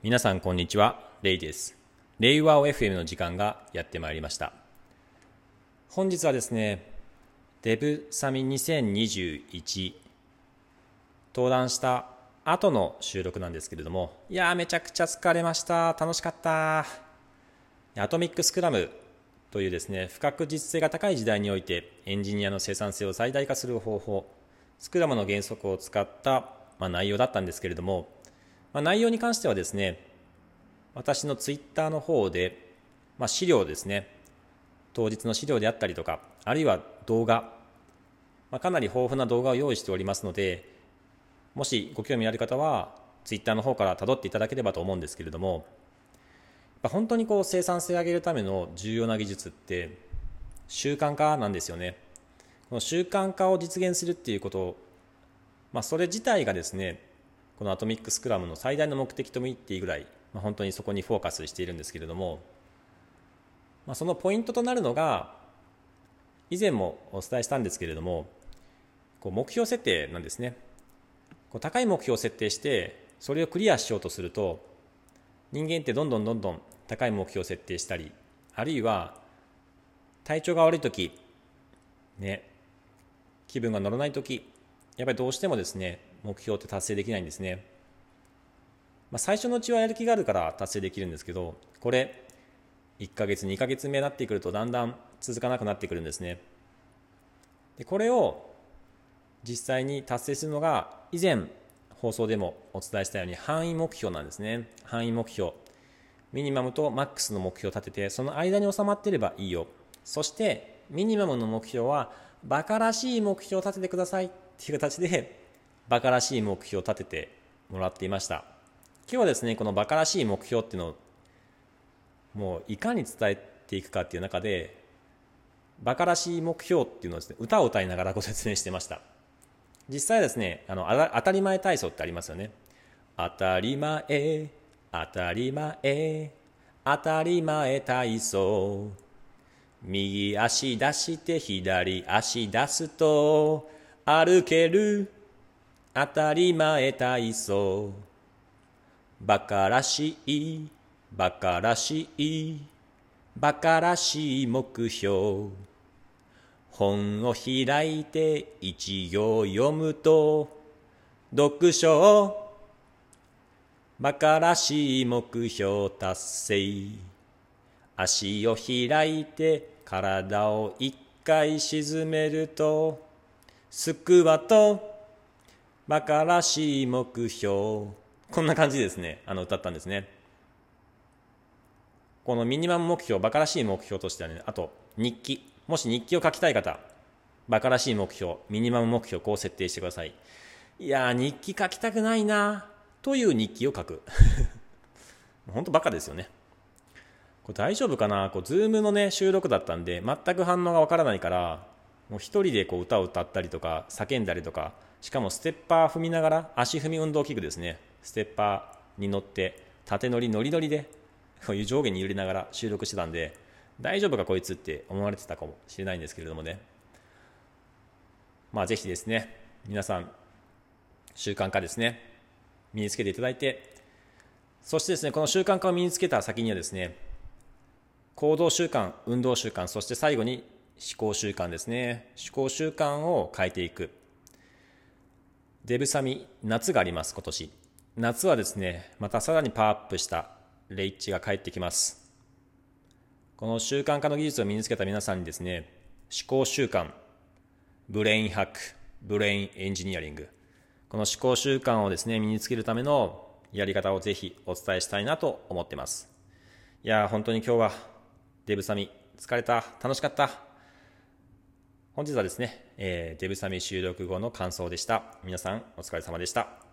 皆さんこんにちは、レイです。レイワオ FM の時間がやってまいりました。本日はですね、デブサミ2021登壇した後の収録なんですけれども、いやーめちゃくちゃ疲れました。楽しかった。アトミックスクラムというですね、不確実性が高い時代においてエンジニアの生産性を最大化する方法、スクラムの原則を使った、まあ、内容だったんですけれども、まあ、内容に関してはですね、私のツイッターの方で、まあ、資料ですね、当日の資料であったりとか、あるいは動画、まあ、かなり豊富な動画を用意しておりますので、もしご興味ある方は、ツイッターの方から辿っていただければと思うんですけれども、本当にこう生産性を上げるための重要な技術って習慣化なんですよね。この習慣化を実現するっていうこと、まあ、それ自体がですねこのアトミックスクラムの最大の目的とも言っていいぐらい、まあ、本当にそこにフォーカスしているんですけれども、まあ、そのポイントとなるのが以前もお伝えしたんですけれどもこう目標設定なんですね。こう高い目標を設定してそれをクリアしようとすると人間ってどんどんどんどん高い目標を設定したりあるいは体調が悪い時ね気分が乗らない時やっぱりどうしてもですね目標って達成できないんですね、まあ、最初のうちはやる気があるから達成できるんですけどこれ1ヶ月2ヶ月目になってくるとだんだん続かなくなってくるんですね。でこれを実際に達成するのが以前放送でもお伝えしたように範囲目標なんですね。範囲目標。ミニマムとマックスの目標を立ててその間に収まっていればいいよ。そしてミニマムの目標はバカらしい目標を立ててください。っていう形でバカらしい目標を立ててもらっていました。今日はですねこのバカらしい目標っていうのをもういかに伝えていくかっていう中でバカらしい目標っていうのをですね歌を歌いながらご説明してました。実際ですねあの当たり前体操ってありますよね。当たり前当たり前当たり前体操。右足出して左足出すと歩ける。当たり前体操。バカらしい。バカらしい。バカらしい目標。本を開いて一行読むと読書。バカらしい目標達成。足を開いて体を一回沈めるとスクワットバカらしい目標。こんな感じですね。あの歌ったんですね。このミニマム目標バカらしい目標としてはねあと日記。もし日記を書きたい方バカらしい目標ミニマム目標こう設定してください。いや日記書きたくないな。という日記を書く。本当バカですよね。これ大丈夫かな？こう、ズームのね、収録だったんで、全く反応がわからないから、もう一人でこう歌を歌ったりとか、叫んだりとか、しかもステッパー踏みながら、足踏み運動器具ですね。ステッパーに乗って、縦乗りノリノリで、こういう上下に揺れながら収録してたんで、大丈夫かこいつって思われてたかもしれないんですけれどもね。まあぜひですね、皆さん、習慣化ですね。身につけていただいて、そしてですね、この習慣化を身につけた先にはですね、行動習慣、運動習慣、そして最後に思考習慣ですね。思考習慣を変えていく。デブサミ、夏があります、今年。夏はですね、またさらにパワーアップしたレイッチが帰ってきます。この習慣化の技術を身につけた皆さんにですね、思考習慣、ブレインハック、ブレインエンジニアリング、この思考習慣をですね、身につけるためのやり方をぜひお伝えしたいなと思ってます。いやー本当に今日はデブサミ疲れた、楽しかった。本日はですね、えー、デブサミ収録後の感想でした。皆さんお疲れ様でした。